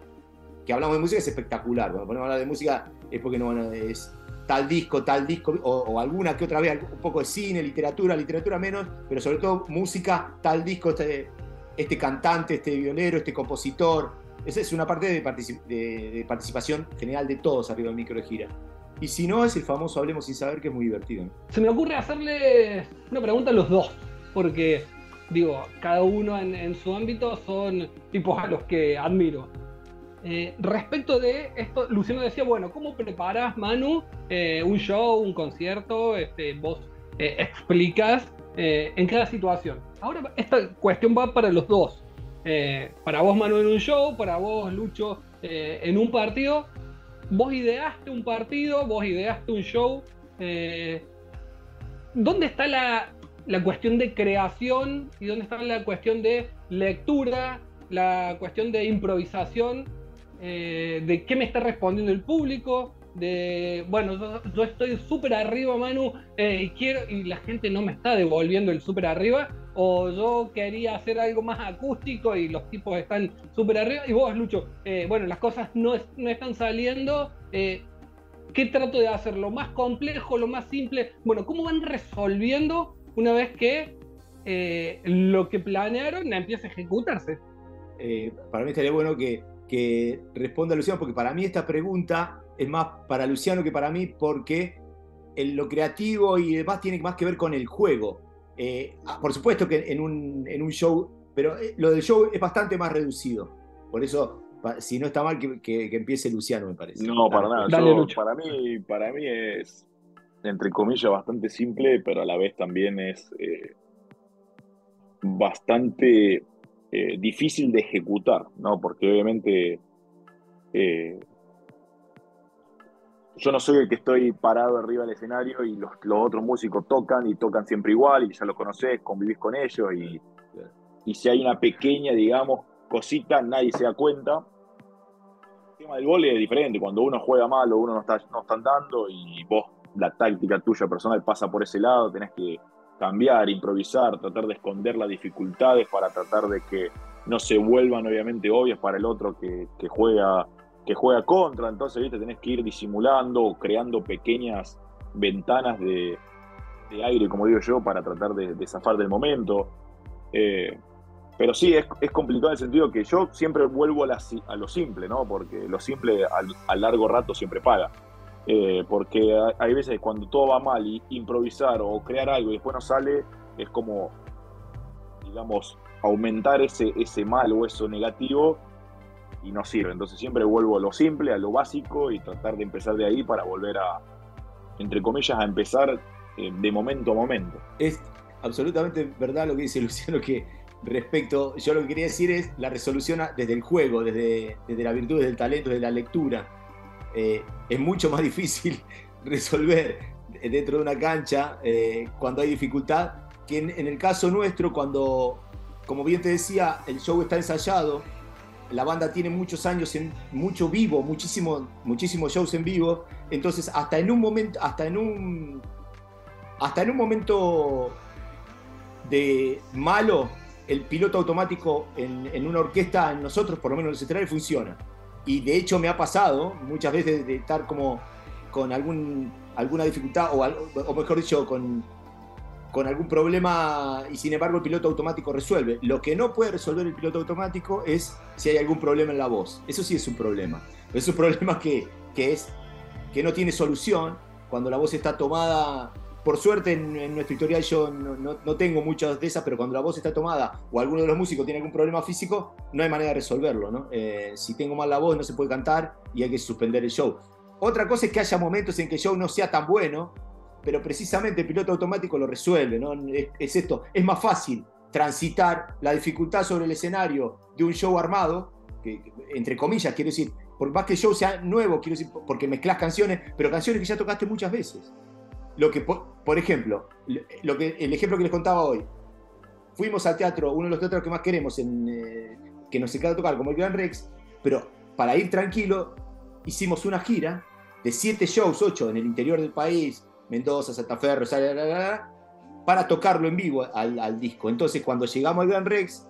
Speaker 3: Que hablamos de música es espectacular. Cuando ponemos a hablar de música es porque no, bueno, es, tal disco, tal disco, o, alguna que otra vez, un poco de cine, literatura, literatura menos, pero sobre todo música, tal disco, este, este cantante, este violero, este compositor. Esa es una parte de, participación general de todos arriba del micro de gira. Y si no, es el famoso Hablemos sin saber, que es muy divertido.
Speaker 2: Se me ocurre hacerle una pregunta a los dos, porque, digo, cada uno en, en su ámbito son tipos a los que admiro. Eh, respecto de esto, Luciano decía, bueno, ¿cómo preparas, Manu, eh, un show, un concierto? Este, vos eh, explicas en cada situación. Ahora esta cuestión va para los dos. para vos, Manu, en un show, para vos, Lucho, en un partido. Vos ideaste un partido, vos ideaste un show. ¿Dónde está la, la cuestión de creación y dónde está la cuestión de lectura, la cuestión de improvisación eh, de qué me está respondiendo el público, de, bueno, yo, estoy súper arriba, Manu, eh, y quiero, y la gente no me está devolviendo el súper arriba, o yo quería hacer algo más acústico y los tipos están súper arriba, y vos, Lucho, eh, bueno, las cosas no, no están saliendo, ¿qué trato de hacer? ¿Lo más complejo, lo más simple? Bueno, ¿cómo van resolviendo una vez que lo que planearon empieza a ejecutarse?
Speaker 3: para mí estaría bueno que que responda Luciano, porque para mí esta pregunta es más para Luciano que para mí, porque lo creativo y demás tiene más que ver con el juego. Eh, ah, por supuesto que en un, en un, show, pero eh, lo del show es bastante más reducido. Por eso, si no está mal, que, empiece Luciano, me parece.
Speaker 1: No, para nada. para, mí, para mí es, entre comillas, bastante simple, pero a la vez también es eh, bastante eh, difícil de ejecutar, ¿no? Porque obviamente eh, yo no soy el que estoy parado arriba del escenario y los, otros músicos tocan y tocan siempre igual y ya los conoces, convivís con ellos y, y si hay una pequeña, digamos, cosita, nadie se da cuenta. El tema del vole es diferente, cuando uno juega mal o uno no está, no está andando y vos, la táctica tuya personal pasa por ese lado, tenés que cambiar, improvisar, tratar de esconder las dificultades para tratar de que no se vuelvan obviamente obvias para el otro que, juega que juega contra, entonces ¿viste? tenés que ir disimulando o creando pequeñas ventanas de, aire, como digo yo, para tratar de, zafar del momento. Eh, pero sí, es, complicado en el sentido que yo siempre vuelvo a, lo simple, ¿no? Porque lo simple a largo rato siempre paga. Eh, porque hay veces cuando todo va mal y improvisar o crear algo y después no sale, es como, digamos, aumentar ese, ese mal o eso negativo y no sirve. Entonces siempre vuelvo a lo simple, a lo básico y tratar de empezar de ahí para volver a, entre comillas, a empezar eh, de momento a momento.
Speaker 3: Es absolutamente verdad lo que dice Luciano, que respecto, yo lo que quería decir es la resolución desde el juego, desde, desde la virtud, desde el talento, desde la lectura. Eh, es mucho más difícil resolver dentro de una cancha eh, cuando hay dificultad que en, el caso nuestro, cuando, como bien te decía, el show está ensayado, la banda tiene muchos años en mucho vivo, muchísimo, muchísimos shows en vivo, entonces hasta en un momento, hasta en un, hasta en un momento de malo, el piloto automático en, una orquesta, en nosotros, por lo menos en el escenario, funciona. Y de hecho me ha pasado muchas veces de, estar como con algún, alguna dificultad, o, o mejor dicho, con, con algún problema y sin embargo el piloto automático resuelve. Lo que no puede resolver el piloto automático es si hay algún problema en la voz. Eso sí es un problema. Es un problema que, es, que no tiene solución cuando la voz está tomada. Por suerte en, nuestro historial yo no, tengo muchas de esas, pero cuando la voz está tomada o alguno de los músicos tiene algún problema físico, no hay manera de resolverlo. ¿no? Eh, si tengo mal la voz no se puede cantar y hay que suspender el show. Otra cosa es que haya momentos en que el show no sea tan bueno pero precisamente el piloto automático lo resuelve, ¿no? Es, esto, es más fácil transitar la dificultad sobre el escenario de un show armado, que, entre comillas, quiero decir, por más que el show sea nuevo, quiero decir, porque mezclas canciones, pero canciones que ya tocaste muchas veces. Lo que, por, ejemplo, lo que, el ejemplo que les contaba hoy, fuimos al teatro, uno de los teatros que más queremos, en, eh, que nos encanta tocar, como el Gran Rex, pero para ir tranquilo, hicimos una gira de siete shows, ocho en el interior del país, Mendoza, Santa Fe, Rosario, para tocarlo en vivo al, disco. Entonces, cuando llegamos al Gran Rex,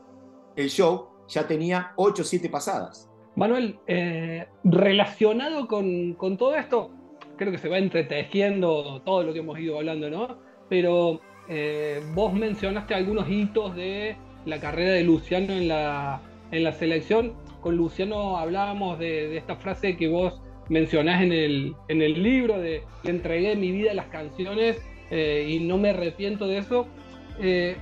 Speaker 3: el show ya tenía 8 o 7 pasadas.
Speaker 2: Manuel, eh, relacionado con, todo esto, creo que se va entretejiendo todo lo que hemos ido hablando, ¿no? Pero eh, vos mencionaste algunos hitos de la carrera de Luciano en la, en la selección. Con Luciano hablábamos de, esta frase que vos mencionás en el, en el libro de le entregué mi vida a las canciones eh, y no me arrepiento de eso. Eh,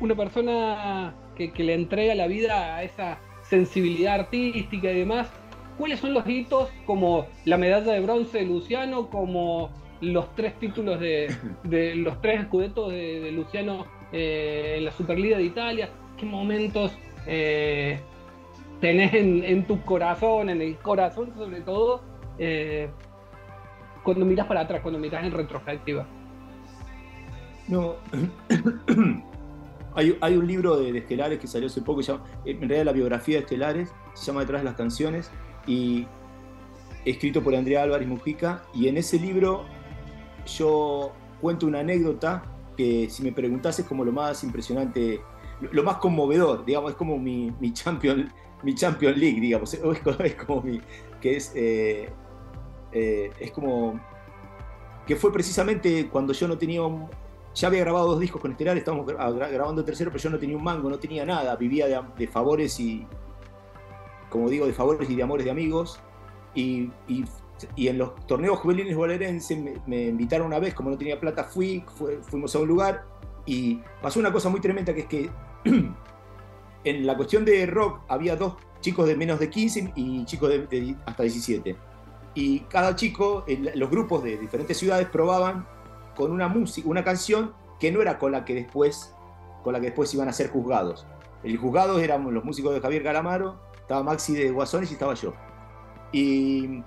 Speaker 2: una persona que, le entrega la vida a esa sensibilidad artística y demás, ¿cuáles son los hitos como la medalla de bronce de Luciano, como los tres títulos de, los tres escudetos de, Luciano eh, en la Superliga de Italia? ¿Qué momentos tenés en, tu corazón, en el corazón sobre todo, eh, cuando miras para atrás, cuando miras en retrospectiva?
Speaker 3: No. hay, un libro de, Estelares que salió hace poco, en realidad la biografía de Estelares, se llama Detrás de las canciones, y escrito por Andrea Álvarez Mujica, y en ese libro yo cuento una anécdota que si me preguntas es como lo más impresionante, lo más conmovedor, digamos, es como mi, mi champion, mi champion League, digamos, es como, que es eh, eh, es como que fue precisamente cuando yo no tenía, ya había grabado dos discos con Estelar, estábamos grabando el tercero, pero yo no tenía un mango, no tenía nada, vivía de, favores y, como digo, de favores y de amores de amigos. Y, en los torneos juveniles bolerenses me, invitaron una vez, como no tenía plata, fui, fuimos a un lugar y pasó una cosa muy tremenda que es que en la cuestión de rock había dos chicos de menos de 15 y chicos de hasta 17 y cada chico, los grupos de diferentes ciudades probaban con una música, una canción que no era con la que después, con la que después iban a ser juzgados. El juzgado éramos los músicos de Javier Galamaro, estaba Maxi de Guasones y estaba yo. Y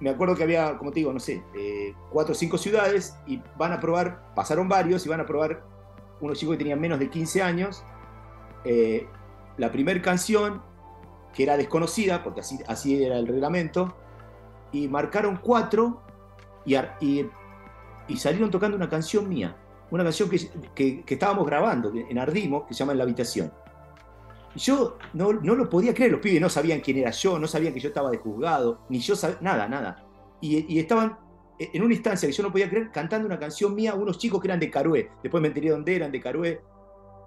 Speaker 3: me acuerdo que había, como te digo, no sé, eh, cuatro o cinco ciudades y van a probar, pasaron varios y van a probar unos chicos que tenían menos de 15 años. Eh, la primera canción, que era desconocida, porque así, así era el reglamento, y marcaron cuatro y, y, salieron tocando una canción mía, una canción que, que, estábamos grabando en Ardimo, que se llama En la habitación. Yo no, no, lo podía creer, los pibes no sabían quién era yo, no sabían que yo estaba de juzgado, ni yo sabía, nada, nada. Y, y, estaban en una instancia que yo no podía creer cantando una canción mía, unos chicos que eran de Carué, después me enteré dónde eran, de Carué.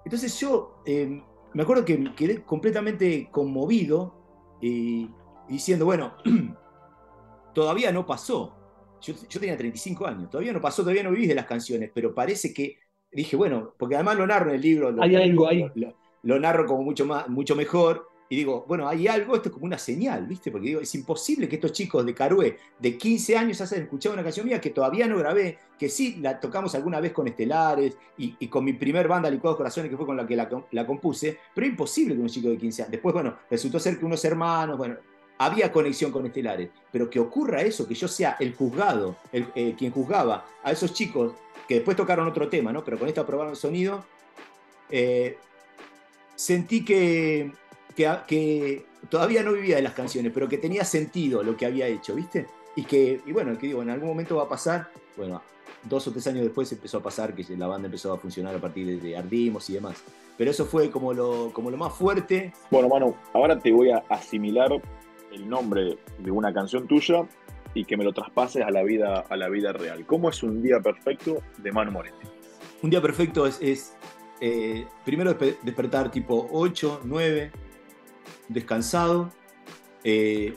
Speaker 3: Entonces yo eh, me acuerdo que quedé completamente conmovido y diciendo, bueno, todavía no pasó. Yo, tenía 35 años, todavía no pasó, todavía no viví de las canciones, pero parece que dije, bueno, porque además lo narro en el libro. Lo,
Speaker 2: hay algo ahí.
Speaker 3: Lo, narro como mucho, más, mucho mejor. Y digo, bueno, hay algo, esto es como una señal, ¿viste? Porque digo, es imposible que estos chicos de Carué, de 15 años, hayan escuchado una canción mía que todavía no grabé, que sí la tocamos alguna vez con Estelares y, con mi primer banda Licuados Corazones, que fue con la que la, compuse, pero imposible que un chico de 15 años. Después, bueno, resultó ser que unos hermanos, bueno, había conexión con Estelares, pero que ocurra eso, que yo sea el juzgado, el, eh, quien juzgaba a esos chicos que después tocaron otro tema, ¿no? pero con esto aprobaron sonido, eh, sentí que, que, todavía no vivía de las canciones, pero que tenía sentido lo que había hecho, ¿viste? Y que, y bueno, que digo, en algún momento va a pasar, bueno, dos o tres años después empezó a pasar que la banda empezó a funcionar a partir de Ardimos y demás. Pero eso fue como lo, como lo más fuerte.
Speaker 1: Bueno, Manu, ahora te voy a asimilar el nombre de una canción tuya y que me lo traspases a la vida, a la vida real. ¿Cómo es un día perfecto de Manu Moretti?
Speaker 3: Un día perfecto es, eh, primero despertar tipo 8, 9, descansado, eh,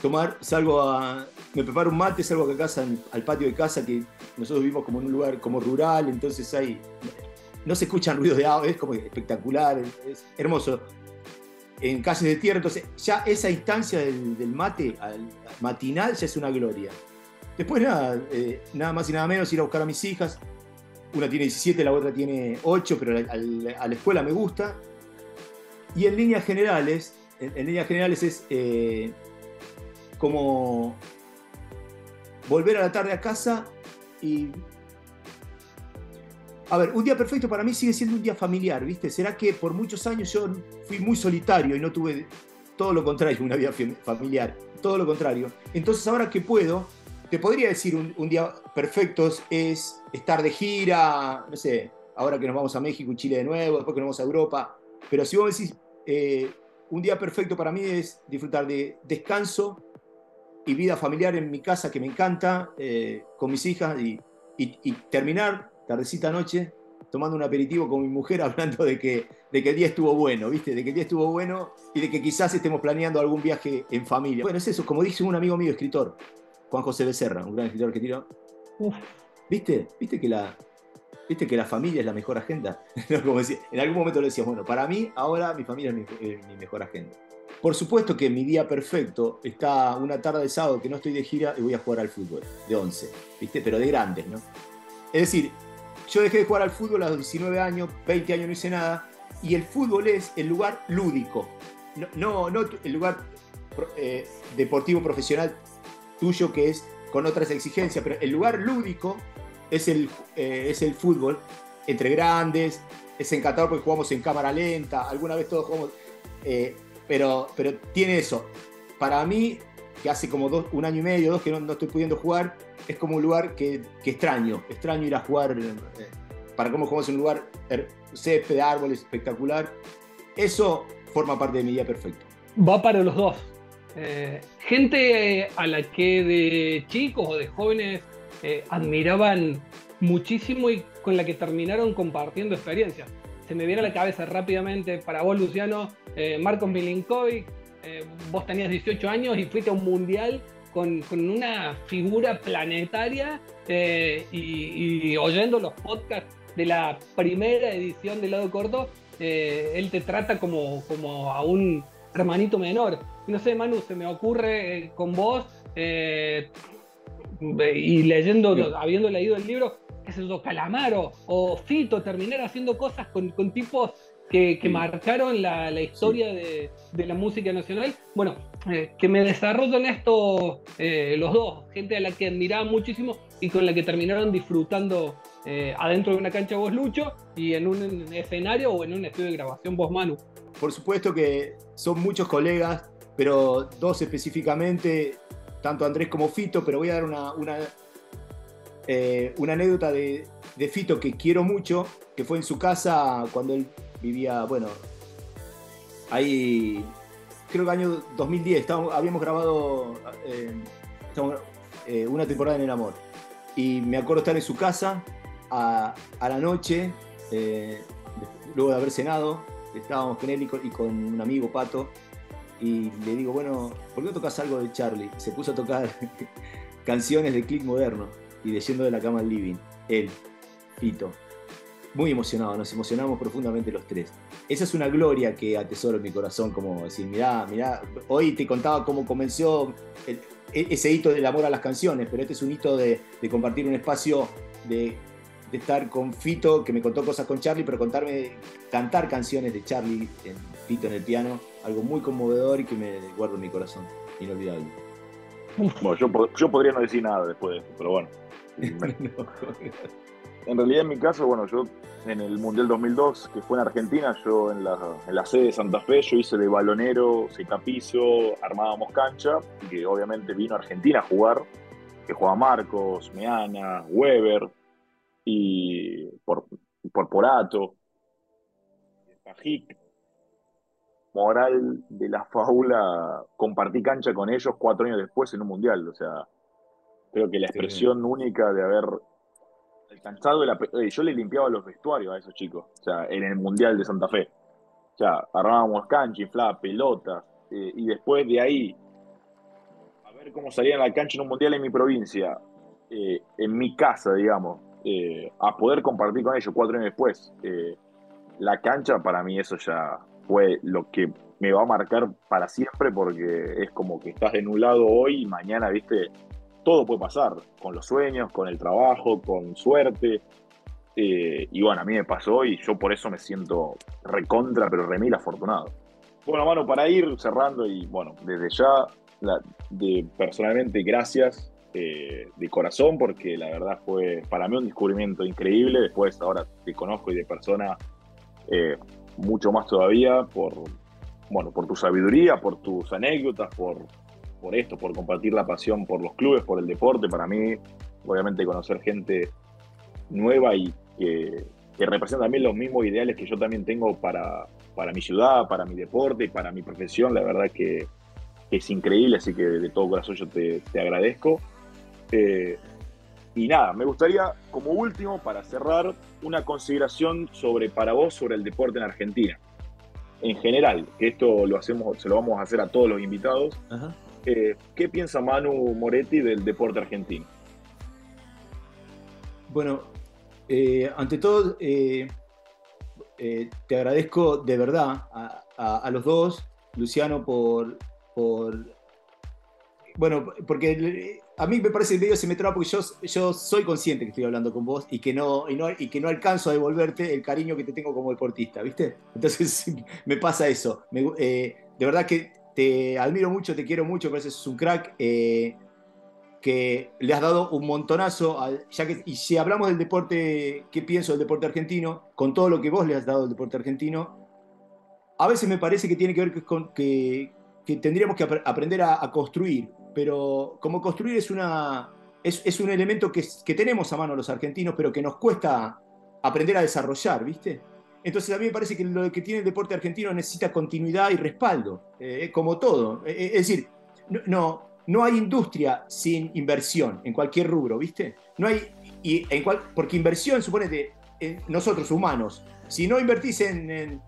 Speaker 3: tomar, salgo a, me preparo un mate, salgo a casa, al patio de casa, que nosotros vivimos como en un lugar como rural, entonces hay, no se escuchan ruidos de agua, es como espectacular, es hermoso en calles de tierra. Entonces, ya esa instancia del, mate al, matinal ya es una gloria. Después, nada, eh, nada más y nada menos ir a buscar a mis hijas. Una tiene 17, la otra tiene 8, pero a, la escuela me gusta. Y en líneas generales, en, líneas generales es eh, como volver a la tarde a casa y a ver, un día perfecto para mí sigue siendo un día familiar, ¿viste? ¿Será que por muchos años yo fui muy solitario y no tuve todo lo contrario, una vida familiar? Todo lo contrario. Entonces ahora que puedo, te podría decir un, día perfecto es estar de gira, no sé, ahora que nos vamos a México y Chile de nuevo, después que nos vamos a Europa. Pero si vos decís, eh, un día perfecto para mí es disfrutar de descanso y vida familiar en mi casa que me encanta, eh, con mis hijas y, y terminar tardecita noche, tomando un aperitivo con mi mujer, hablando de que, de que el día estuvo bueno, ¿viste? De que el día estuvo bueno y de que quizás estemos planeando algún viaje en familia. Bueno, es eso, como dice un amigo mío, escritor, Juan José Becerra, un gran escritor que tiró. ¿Viste? ¿Viste que la, ¿Viste que la familia es la mejor agenda? como decía, en algún momento le decías, bueno, para mí ahora mi familia es mi, mejor agenda. Por supuesto que mi día perfecto está una tarde de sábado que no estoy de gira y voy a jugar al fútbol, de 11, ¿viste? Pero de grandes, ¿no? Es decir, yo dejé de jugar al fútbol a los 19 años, 20 años no hice nada, y el fútbol es el lugar lúdico, no, no, el lugar eh, deportivo profesional tuyo que es con otras exigencias, pero el lugar lúdico es el, eh, es el fútbol entre grandes, es encantador porque jugamos en cámara lenta, alguna vez todos jugamos, eh, pero, pero tiene eso. Para mí, que hace como un año y medio, dos que no estoy pudiendo jugar, es como un lugar que, extraño, extraño ir a jugar, eh, para cómo jugamos en un lugar césped, árboles, espectacular. Eso forma parte de mi día perfecto.
Speaker 2: Va para los dos. Eh, gente a la que de chicos o de jóvenes eh, admiraban muchísimo y con la que terminaron compartiendo experiencias. Se me viene a la cabeza rápidamente para vos, Luciano, Marcos Milinkovic. vos tenías 18 años y fuiste a un mundial con, una figura planetaria eh, y, oyendo los podcasts de la primera edición de Lado Corto, eh, él te trata como, como a un hermanito menor. No sé, Manu, se me ocurre eh, con vos y leyendo, habiendo leído el libro, qué sé yo, Calamaro o Fito, terminar haciendo cosas con, con tipos que, marcaron la, historia de, la música nacional. Bueno, eh, que me desarrollan esto eh, los dos, gente a la que admiraba muchísimo y con la que terminaron disfrutando eh, adentro de una cancha vos Lucho y en un escenario o en un estudio de grabación vos Manu.
Speaker 3: Por supuesto que son muchos colegas, pero dos específicamente, tanto Andrés como Fito, pero voy a dar una, una, una anécdota de, Fito que quiero mucho, que fue en su casa cuando él vivía, bueno, ahí creo que año 2010, habíamos grabado eh, eh, una temporada en el amor. Y me acuerdo estar en su casa a, la noche, eh, luego de haber cenado, estábamos con él y con, un amigo, Pato, y le digo, bueno, ¿por qué no tocas algo de Charlie? Se puso a tocar canciones de click moderno y de Yendo de la cama al living, él, Fito muy emocionado, nos emocionamos profundamente los tres. Esa es una gloria que atesoro en mi corazón, como decir, mirá, mirá, hoy te contaba cómo comenzó e, ese hito del amor a las canciones, pero este es un hito de, compartir un espacio de, estar con Fito, que me contó cosas con Charlie, pero contarme, cantar canciones de Charlie, Fito en el piano, algo muy conmovedor y que me guardo en mi corazón, inolvidable.
Speaker 1: Bueno, yo, yo podría no decir nada después de esto, pero bueno. En realidad, en mi caso, bueno, yo en el Mundial 2002, que fue en Argentina, yo en la, sede de Santa Fe, yo hice de balonero, piso, armábamos cancha, y que obviamente vino a Argentina a jugar, que jugaba Marcos, Meana, Weber, y por, por Porato, Pajic. Moral de la faula, compartí cancha con ellos cuatro años después en un mundial. O sea, creo que la expresión única de haber de la. yo le limpiaba los vestuarios a esos chicos, o sea, en el Mundial de Santa Fe. O sea, armábamos cancha, inflaba pelotas, eh, y después de ahí, a ver cómo salía en la cancha en un Mundial en mi provincia, eh, en mi casa, digamos, eh, a poder compartir con ellos cuatro años después. la cancha, para mí, eso ya fue lo que me va a marcar para siempre, porque es como que estás en un lado hoy y mañana, viste, todo puede pasar, con los sueños, con el trabajo, con suerte. Eh, y bueno, a mí me pasó y yo por eso me siento recontra, pero remil afortunado. Bueno, mano, para ir cerrando y bueno, desde ya, de, personalmente, gracias eh, de corazón, porque la verdad fue para mí un descubrimiento increíble. Después, ahora te conozco y de persona eh, mucho más todavía por, bueno, por tu sabiduría, por tus anécdotas, por, por esto, por compartir la pasión por los clubes, por el deporte. Para mí, obviamente, conocer gente nueva y que, representa también los mismos ideales que yo también tengo para, para mi ciudad, para mi deporte y para mi profesión, la verdad que, es increíble, así que de todo corazón yo te, agradezco. Eh, y nada, me gustaría como último, para cerrar, una consideración sobre para vos sobre el deporte en Argentina. En general, que esto lo hacemos, se lo vamos a hacer a todos los invitados. Ajá. Eh, ¿Qué piensa Manu Moretti del deporte argentino?
Speaker 3: Bueno, eh, ante todo, eh, te agradezco de verdad a, los dos, Luciano, por, bueno, porque a mí me parece el video se me traba porque yo, yo soy consciente que estoy hablando con vos y que, no, y, no, y que no alcanzo a devolverte el cariño que te tengo como deportista, ¿viste? Entonces me pasa eso. de verdad que te admiro mucho, te quiero mucho, parece que es un crack eh, que le has dado un montonazo, ya que, y si hablamos del deporte, ¿qué pienso del deporte argentino? Con todo lo que vos le has dado al deporte argentino, a veces me parece que tiene que ver con que, tendríamos que aprender a, construir, pero como construir es, una, es, un elemento que, que tenemos a mano los argentinos, pero que nos cuesta aprender a desarrollar, ¿viste? Entonces a mí me parece que lo que tiene el deporte argentino necesita continuidad y respaldo, eh, como todo. Eh, eh, es decir, no, no hay industria sin inversión en cualquier rubro, ¿viste? No hay, y en cual, porque inversión supone de nosotros humanos, si no invertís en,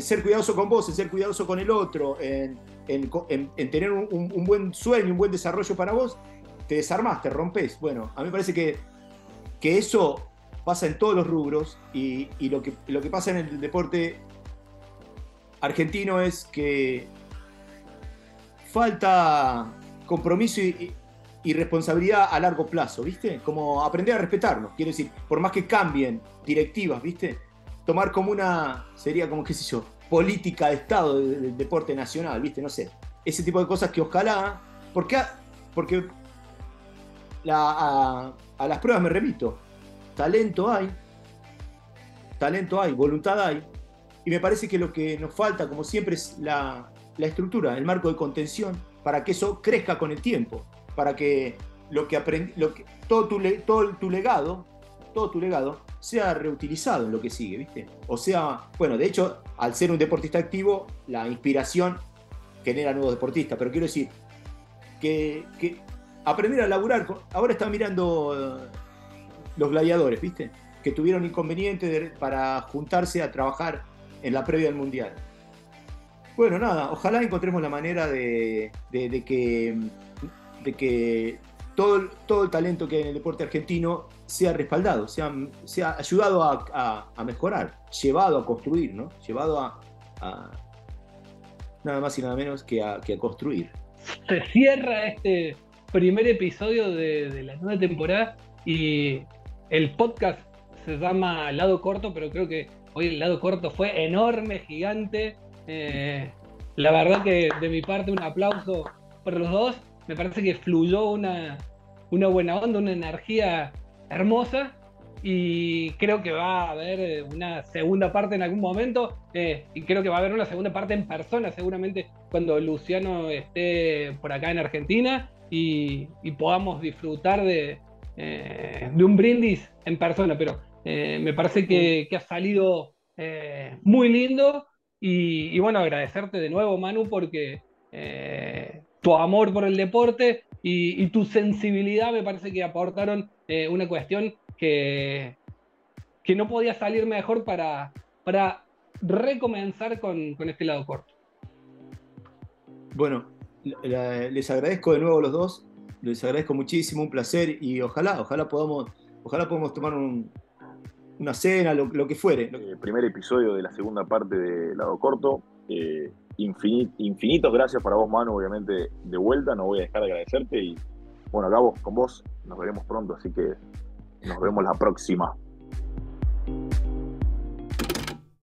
Speaker 3: ser cuidadoso con vos, en ser cuidadoso con el otro, en, tener un, buen sueño, un buen desarrollo para vos, te desarmás, te rompes. Bueno, a mí me parece que, que eso pasa en todos los rubros y, lo, que, lo que pasa en el deporte argentino es que falta compromiso y, responsabilidad a largo plazo, ¿viste? Como aprender a respetarnos, quiero decir, por más que cambien directivas, ¿viste? Tomar como una, sería como, qué sé yo, política de Estado del deporte nacional, ¿viste? No sé. ese tipo de cosas que ojalá, porque, porque a, las pruebas me remito, talento hay, talento hay, voluntad hay, y me parece que lo que nos falta, como siempre, es la, estructura, el marco de contención, para que eso crezca con el tiempo, para que lo que todo, todo tu legado, todo tu legado, sea reutilizado en lo que sigue, ¿viste? O sea, bueno, de hecho, al ser un deportista activo, la inspiración genera nuevos deportistas, pero quiero decir que, aprender a laburar, ahora está mirando eh, los gladiadores, ¿viste? Que tuvieron inconvenientes para juntarse a trabajar en la previa del Mundial. Bueno, nada, ojalá encontremos la manera de, que, de que todo, todo el talento que hay en el deporte argentino sea respaldado, sea, sea ayudado a, mejorar, llevado a construir, ¿no? Llevado a, nada más y nada menos que a, que a construir.
Speaker 2: Se cierra este primer episodio de, la nueva temporada y el podcast se llama Lado Corto, pero creo que hoy el lado corto fue enorme, gigante. Eh, la verdad que de mi parte un aplauso por los dos. Me parece que fluyó una, una buena onda, una energía hermosa y creo que va a haber eh, una segunda parte en algún momento eh, y creo que va a haber una segunda parte en persona seguramente cuando Luciano esté por acá en Argentina y, podamos disfrutar de, eh, de, un brindis en persona, pero me parece que, ha salido muy lindo y, y, bueno, agradecerte de nuevo Manu porque tu amor por el deporte y, tu sensibilidad me parece que aportaron eh, una cuestión que, que no podía salir mejor para, para recomenzar con, con este lado corto.
Speaker 3: Bueno, les agradezco de nuevo a los dos, les agradezco muchísimo, un placer y ojalá, ojalá podamos, ojalá podamos tomar una cena, lo, que fuere.
Speaker 1: El primer episodio de la segunda parte de Lado Corto. Eh, infinitos gracias para vos, Manu, obviamente de vuelta, no voy a dejar de agradecerte y bueno, acá con vos nos veremos pronto, así que nos vemos la próxima.